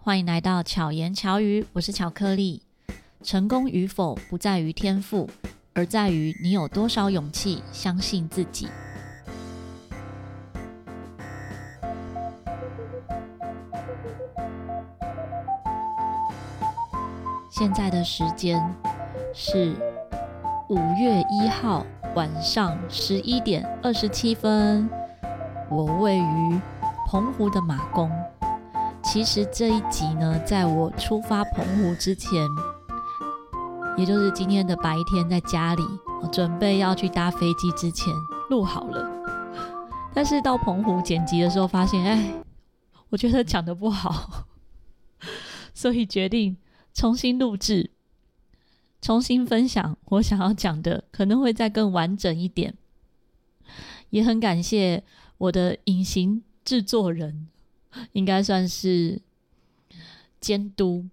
欢迎来到巧言巧语，我是巧克力。成功与否不在于天赋，而在于你有多少勇气相信自己。现在的时间是五月一号晚上十一点二十七分，我位于澎湖的马公。其实这一集呢，在我出发澎湖之前，也就是今天的白天，在家里我准备要去搭飞机之前录好了。但是到澎湖剪辑的时候，发现，哎，我觉得讲的不好，所以决定重新录制，重新分享我想要讲的，可能会再更完整一点。也很感谢我的隐形制作人。应该算是监督，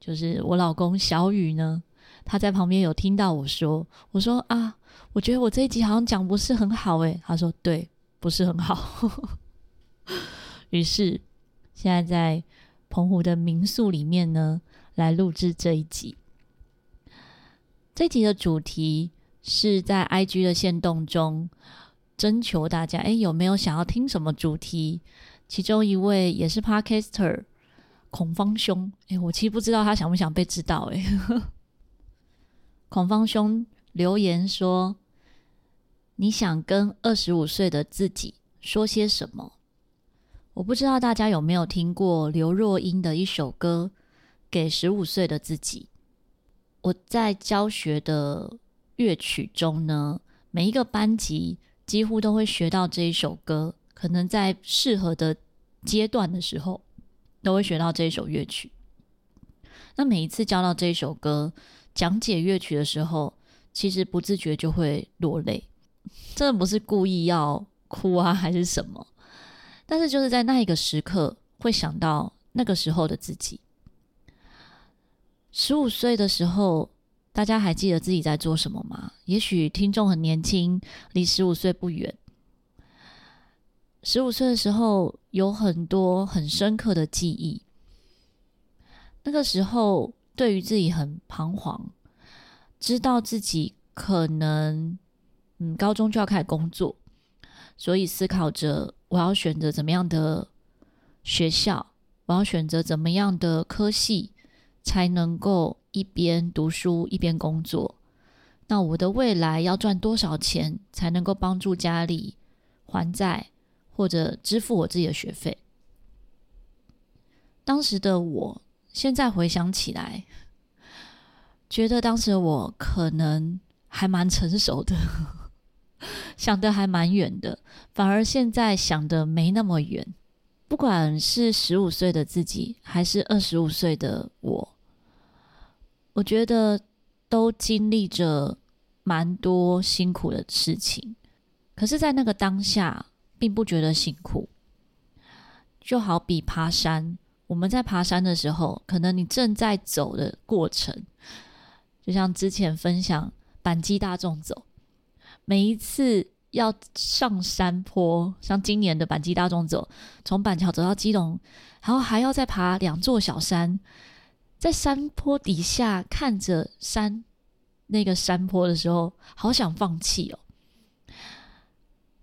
就是我老公小雨呢，他在旁边有听到我说，我说啊，我觉得我这一集好像讲不是很好诶，他说对，不是很好。于是现在在澎湖的民宿里面呢，来录制这一集。这集的主题是在 IG 的限动中征求大家，诶，有没有想要听什么主题？其中一位也是 Podcaster 孔方兄，诶，我其实不知道他想不想被知道，诶，孔方兄留言说：“你想跟二十五岁的自己说些什么？”我不知道大家有没有听过刘若英的一首歌《给十五岁的自己》。我在教学的乐曲中呢，每一个班级几乎都会学到这一首歌。可能在适合的阶段的时候，都会学到这一首乐曲。那每一次教到这一首歌，讲解乐曲的时候，其实不自觉就会落泪。真的不是故意要哭啊，还是什么？但是就是在那一个时刻，会想到那个时候的自己。十五岁的时候，大家还记得自己在做什么吗？也许听众很年轻，离十五岁不远。十五岁的时候，有很多很深刻的记忆。那个时候，对于自己很彷徨，知道自己可能，嗯，高中就要开始工作，所以思考着我要选择怎么样的学校，我要选择怎么样的科系，才能够一边读书一边工作。那我的未来要赚多少钱，才能够帮助家里还债？或者支付我自己的学费。当时的我，现在回想起来，觉得当时的我可能还蛮成熟的，想得还蛮远的。反而现在想的没那么远。不管是十五岁的自己，还是二十五岁的我，我觉得都经历着蛮多辛苦的事情。可是，在那个当下，并不觉得辛苦，就好比爬山。我们在爬山的时候，可能你正在走的过程，就像之前分享板机大众走，每一次要上山坡，像今年的板机大众走，从板桥走到基隆，然后还要再爬两座小山，在山坡底下看着山那个山坡的时候，好想放弃哦。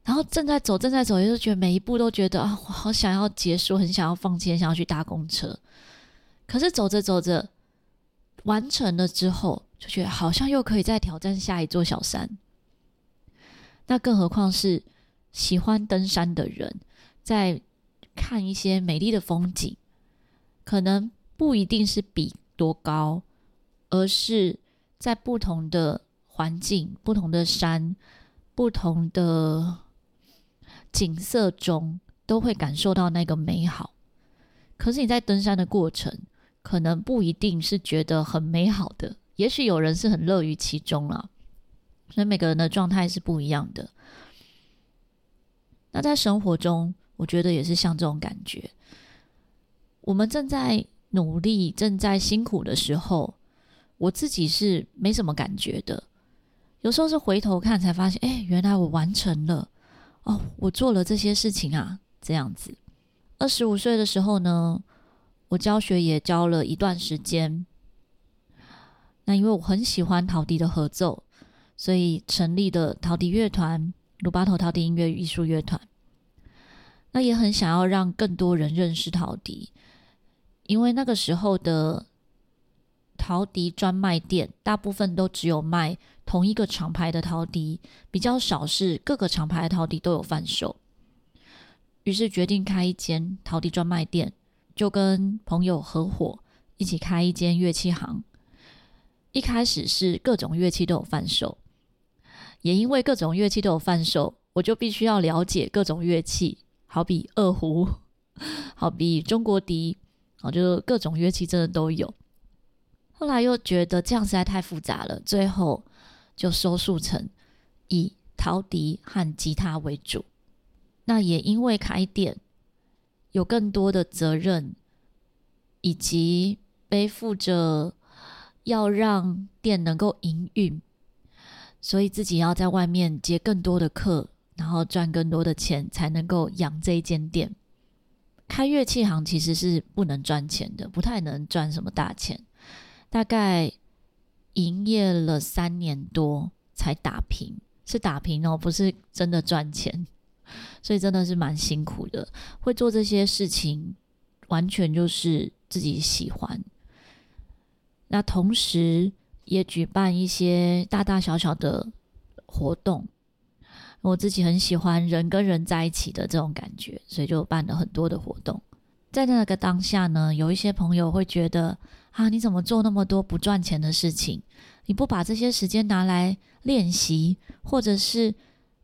然后正在走，正在走，也就觉得每一步都觉得啊，我好想要结束，很想要放弃，很想要去搭公车。可是走着走着，完成了之后，就觉得好像又可以再挑战下一座小山。那更何况是喜欢登山的人，在看一些美丽的风景，可能不一定是比多高，而是在不同的环境、不同的山、不同的。景色中都会感受到那个美好，可是你在登山的过程，可能不一定是觉得很美好的，也许有人是很乐于其中啊，所以每个人的状态是不一样的。那在生活中，我觉得也是像这种感觉，我们正在努力、正在辛苦的时候，我自己是没什么感觉的，有时候是回头看才发现，哎，原来我完成了。哦，我做了这些事情啊，这样子。二十五岁的时候呢，我教学也教了一段时间。那因为我很喜欢陶笛的合奏，所以成立的陶笛乐团——鲁巴头陶笛音乐艺术乐团。那也很想要让更多人认识陶笛，因为那个时候的陶笛专卖店大部分都只有卖同一个厂牌的陶笛，比较少是各个厂牌的陶笛都有贩售。于是决定开一间陶笛专卖店，就跟朋友合伙一起开一间乐器行。一开始是各种乐器都有贩售，也因为各种乐器都有贩售，我就必须要了解各种乐器，好比二胡，好比中国笛，好，就各种乐器真的都有。后来又觉得这样实在太复杂了，最后就收束成以陶笛和吉他为主。那也因为开店有更多的责任，以及背负着。要让店能够营运，所以自己要在外面接更多的客，然后赚更多的钱，才能够养这一间店。开乐器行其实是不能赚钱的，不太能赚什么大钱。大概营业了三年多才打平，是打平哦，不是真的赚钱。所以真的是蛮辛苦的。会做这些事情，完全就是自己喜欢。那同时也举办一些大大小小的活动，我自己很喜欢人跟人在一起的这种感觉，所以就办了很多的活动。在那个当下呢，有一些朋友会觉得啊，你怎么做那么多不赚钱的事情？你不把这些时间拿来练习，或者是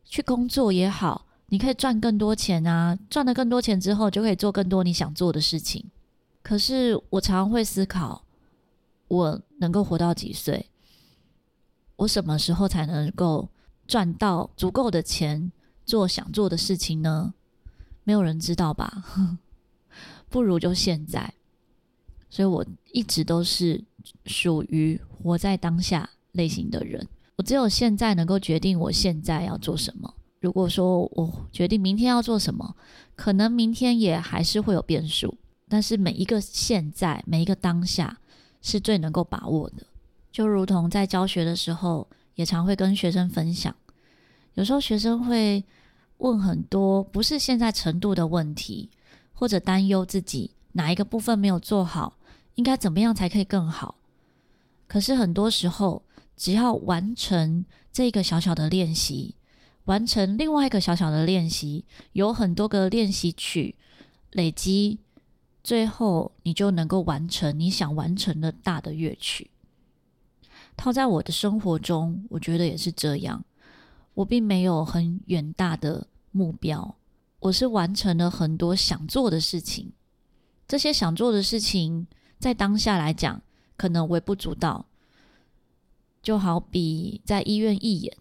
去工作也好，你可以赚更多钱啊！赚了更多钱之后，就可以做更多你想做的事情。可是我常常会思考。我能够活到几岁？我什么时候才能够赚到足够的钱做想做的事情呢？没有人知道吧？不如就现在。所以我一直都是属于活在当下类型的人。我只有现在能够决定我现在要做什么。如果说我决定明天要做什么，可能明天也还是会有变数。但是每一个现在，每一个当下。是最能够把握的，就如同在教学的时候，也常会跟学生分享。有时候学生会问很多不是现在程度的问题，或者担忧自己哪一个部分没有做好，应该怎么样才可以更好。可是很多时候，只要完成这个小小的练习，完成另外一个小小的练习，有很多个练习曲累积。最后，你就能够完成你想完成的大的乐曲。套在我的生活中，我觉得也是这样。我并没有很远大的目标，我是完成了很多想做的事情。这些想做的事情，在当下来讲，可能微不足道。就好比在医院义演，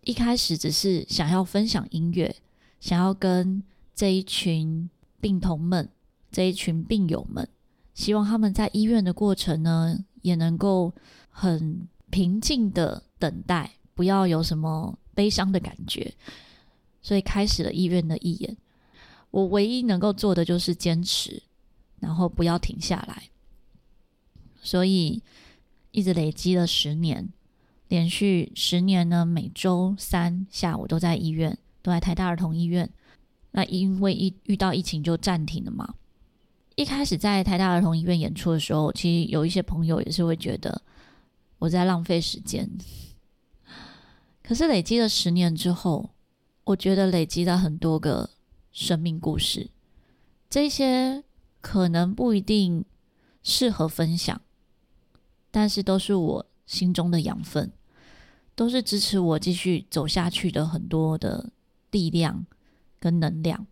一开始只是想要分享音乐，想要跟这一群。病童们，这一群病友们，希望他们在医院的过程呢，也能够很平静的等待，不要有什么悲伤的感觉。所以开始了医院的义演。我唯一能够做的就是坚持，然后不要停下来。所以一直累积了十年，连续十年呢，每周三下午都在医院，都在台大儿童医院。那因为一遇到疫情就暂停了嘛。一开始在台大儿童医院演出的时候，其实有一些朋友也是会觉得我在浪费时间。可是累积了十年之后，我觉得累积了很多个生命故事，这些可能不一定适合分享，但是都是我心中的养分，都是支持我继续走下去的很多的力量。跟能量，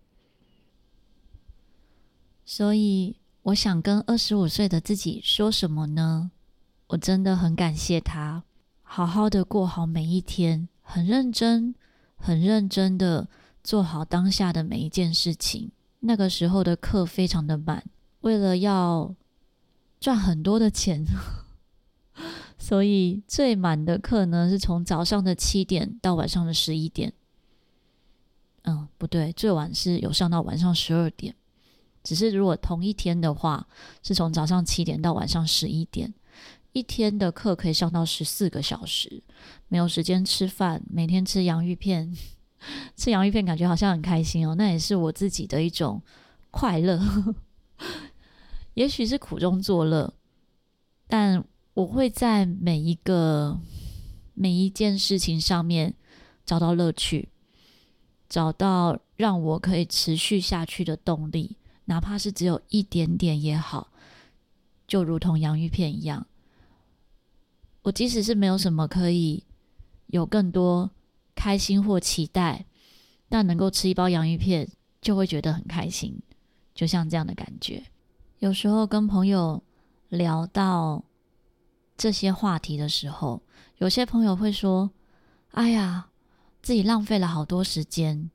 所以我想跟二十五岁的自己说什么呢？我真的很感谢他，好好的过好每一天，很认真、很认真的做好当下的每一件事情。那个时候的课非常的满，为了要赚很多的钱，所以最满的课呢是从早上的七点到晚上的十一点。嗯，不对，最晚是有上到晚上十二点，只是如果同一天的话，是从早上七点到晚上十一点，一天的课可以上到十四个小时，没有时间吃饭，每天吃洋芋片，吃洋芋片感觉好像很开心哦，那也是我自己的一种快乐，也许是苦中作乐，但我会在每一个每一件事情上面找到乐趣，找到让我可以持续下去的动力。哪怕是只有一点点也好，就如同洋芋片一样，我即使是没有什么可以有更多开心或期待，但能够吃一包洋芋片就会觉得很开心，就像这样的感觉。有时候跟朋友聊到这些话题的时候，有些朋友会说：“哎呀，自己浪费了好多时间，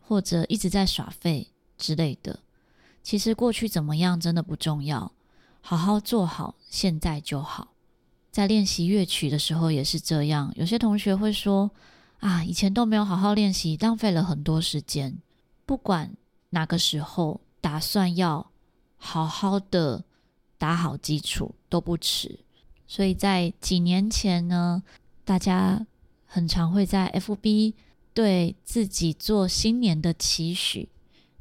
或者一直在耍废之类的。”其实过去怎么样真的不重要，好好做好现在就好。在练习乐曲的时候也是这样。有些同学会说：“啊，以前都没有好好练习，浪费了很多时间。”不管哪个时候打算要好好的打好基础都不迟。所以在几年前呢，大家很常会在 FB 对自己做新年的期许。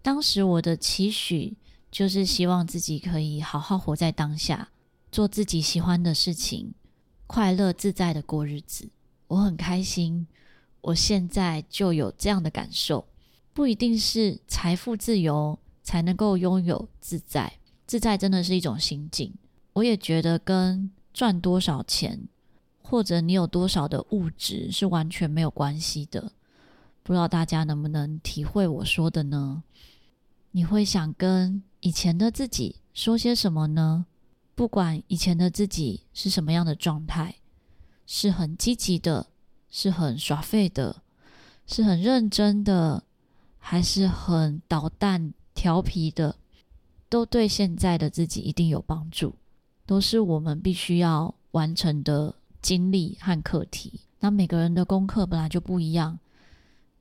当时我的期许就是希望自己可以好好活在当下，做自己喜欢的事情，快乐自在的过日子。我很开心，我现在就有这样的感受。不一定是财富自由才能够拥有自在，自在真的是一种心境。我也觉得跟赚多少钱或者你有多少的物质是完全没有关系的。不知道大家能不能体会我说的呢？你会想跟以前的自己说些什么呢？不管以前的自己是什么样的状态，是很积极的，是很耍废的，是很认真的，还是很捣蛋调皮的，都对现在的自己一定有帮助，都是我们必须要完成的经历和课题。那每个人的功课本来就不一样，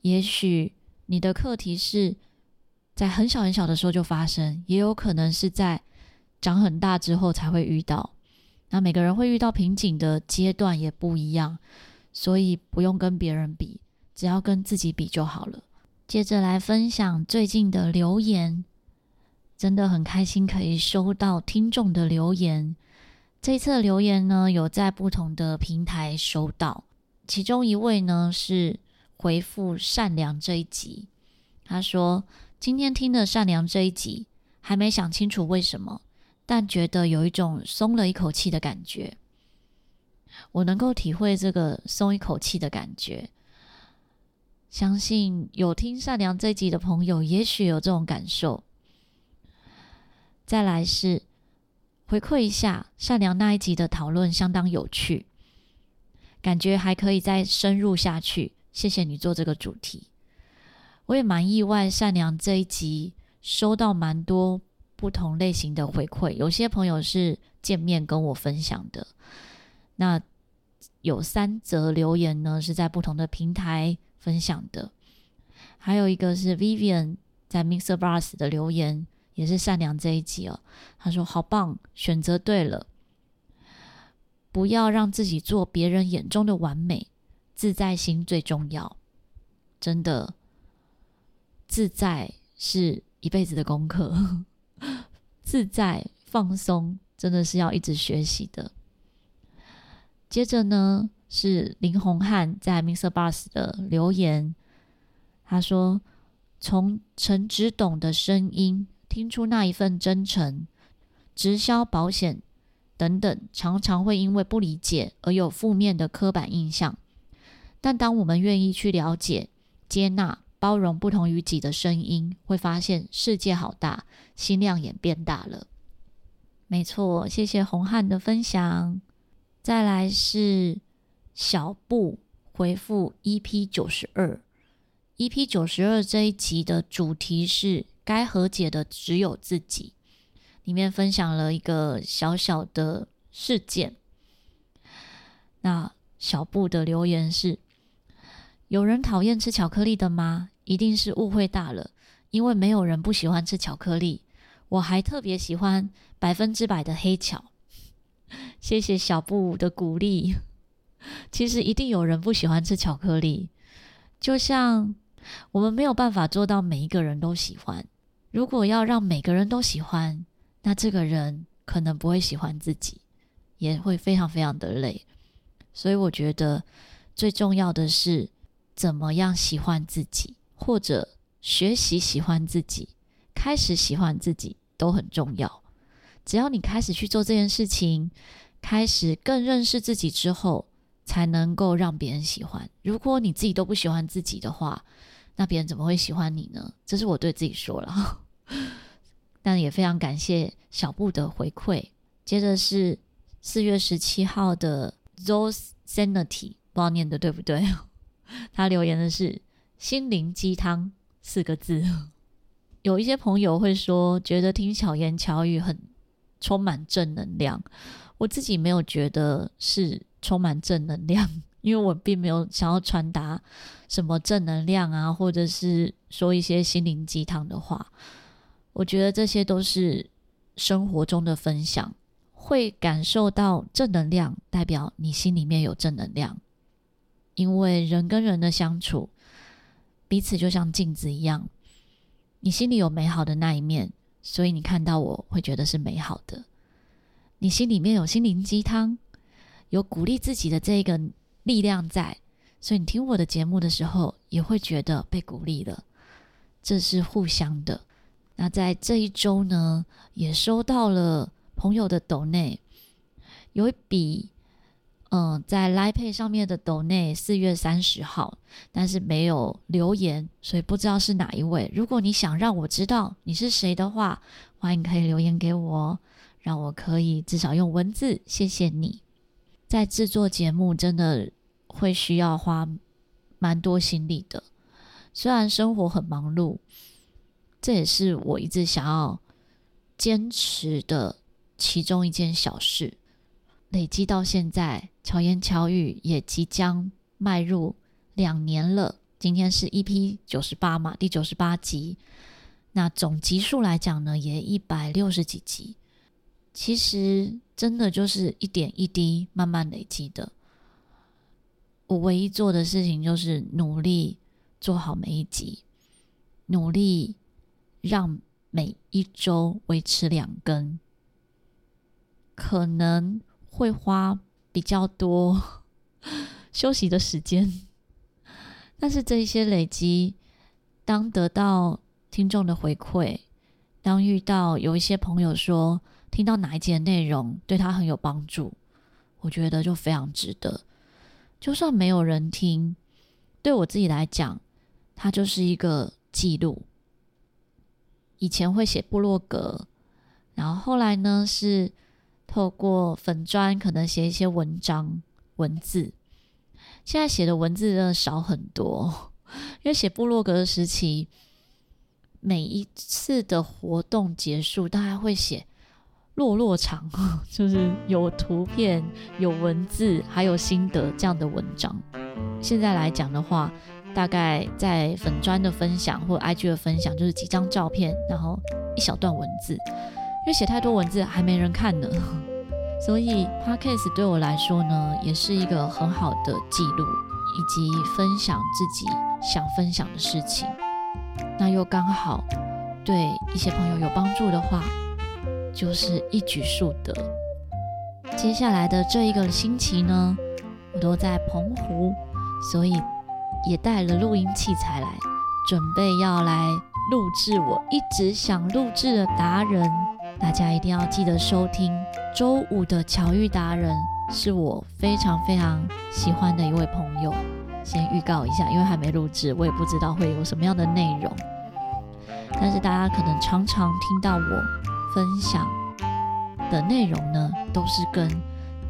也许你的课题是。在很小很小的时候就发生，也有可能是在长很大之后才会遇到。那每个人会遇到瓶颈的阶段也不一样，所以不用跟别人比，只要跟自己比就好了。接着来分享最近的留言，真的很开心可以收到听众的留言。这次留言呢，有在不同的平台收到，其中一位呢是回复善良这一集，他说。今天听的善良这一集，还没想清楚为什么，但觉得有一种松了一口气的感觉。我能够体会这个松一口气的感觉，相信有听善良这一集的朋友，也许有这种感受。再来是回馈一下善良那一集的讨论相当有趣，感觉还可以再深入下去。谢谢你做这个主题。我也蛮意外，善良这一集收到蛮多不同类型的回馈，有些朋友是见面跟我分享的，那有三则留言呢是在不同的平台分享的，还有一个是 Vivian 在 Mixer Bus 的留言，也是善良这一集哦，他说好棒，选择对了，不要让自己做别人眼中的完美，自在心最重要，真的。自在是一辈子的功课，自在放松真的是要一直学习的。接着呢，是林宏汉在 MixerBox 的留言，他说：“从陈执董的声音听出那一份真诚，直销保险等等，常常会因为不理解而有负面的刻板印象，但当我们愿意去了解、接纳。”包容不同于己的声音，会发现世界好大，心量也变大了。没错，谢谢洪汉的分享。再来是小布回复 EP 九十二，EP 九十二这一集的主题是该和解的只有自己，里面分享了一个小小的事件。那小布的留言是。有人讨厌吃巧克力的吗？一定是误会大了，因为没有人不喜欢吃巧克力。我还特别喜欢百分之百的黑巧。谢谢小布的鼓励。其实一定有人不喜欢吃巧克力，就像我们没有办法做到每一个人都喜欢。如果要让每个人都喜欢，那这个人可能不会喜欢自己，也会非常非常的累。所以我觉得最重要的是怎么样喜欢自己，或者学习喜欢自己，开始喜欢自己都很重要。只要你开始去做这件事情，开始更认识自己之后，才能够让别人喜欢。如果你自己都不喜欢自己的话，那别人怎么会喜欢你呢？这是我对自己说了。但也非常感谢小布的回馈。接着是四月十七号的 Zos Sanity，不知道念的对不对？他留言的是“心灵鸡汤”四个字。有一些朋友会说，觉得听巧言巧语很充满正能量。我自己没有觉得是充满正能量，因为我并没有想要传达什么正能量啊，或者是说一些心灵鸡汤的话。我觉得这些都是生活中的分享，会感受到正能量，代表你心里面有正能量。因为人跟人的相处，彼此就像镜子一样，你心里有美好的那一面，所以你看到我会觉得是美好的。你心里面有心灵鸡汤，有鼓励自己的这个力量在，所以你听我的节目的时候也会觉得被鼓励了，这是互相的。那在这一周呢，也收到了朋友的抖内，有一笔嗯在 Line Pay 上面的抖内，四月三十号，但是没有留言，所以不知道是哪一位。如果你想让我知道你是谁的话，欢迎可以留言给我。让我可以至少用文字谢谢你。在制作节目真的会需要花蛮多心力的，虽然生活很忙碌，这也是我一直想要坚持的其中一件小事。累积到现在，巧言巧语也即将迈入两年了。今天是 EP 九十八嘛，第九十八集。那总集数来讲呢，也一百六十几集。其实真的就是一点一滴慢慢累积的。我唯一做的事情就是努力做好每一集，努力让每一周维持两更，可能会花比较多 休息的时间，但是这一些累积，当得到听众的回馈，当遇到有一些朋友说，听到哪一节内容对他很有帮助，我觉得就非常值得。就算没有人听，对我自己来讲，它就是一个记录。以前会写部落格，然后后来呢是透过粉砖，可能写一些文章文字。现在写的文字真的少很多，因为写部落格的时期，每一次的活动结束，大家会写。落落长，就是有图片、有文字，还有心得这样的文章。现在来讲的话，大概在粉砖的分享或 IG 的分享，就是几张照片，然后一小段文字。因为写太多文字还没人看呢，所以 Podcast 对我来说呢，也是一个很好的记录以及分享自己想分享的事情。那又刚好对一些朋友有帮助的话。就是一举数得。接下来的这一个星期呢，我都在澎湖，所以也带了录音器材来，准备要来录制我一直想录制的达人。大家一定要记得收听周五的巧遇达人，是我非常非常喜欢的一位朋友。先预告一下，因为还没录制，我也不知道会有什么样的内容。但是大家可能常常听到我。分享的内容呢，都是跟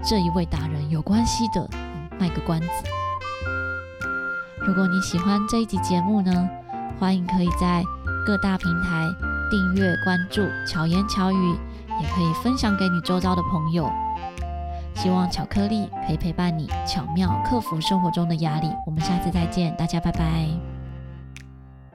这一位达人有关系的。卖个关子。如果你喜欢这一集节目呢，欢迎可以在各大平台订阅关注“巧言巧语”，也可以分享给你周遭的朋友。希望巧克力可以陪伴你，巧妙克服生活中的压力。我们下次再见，大家拜拜。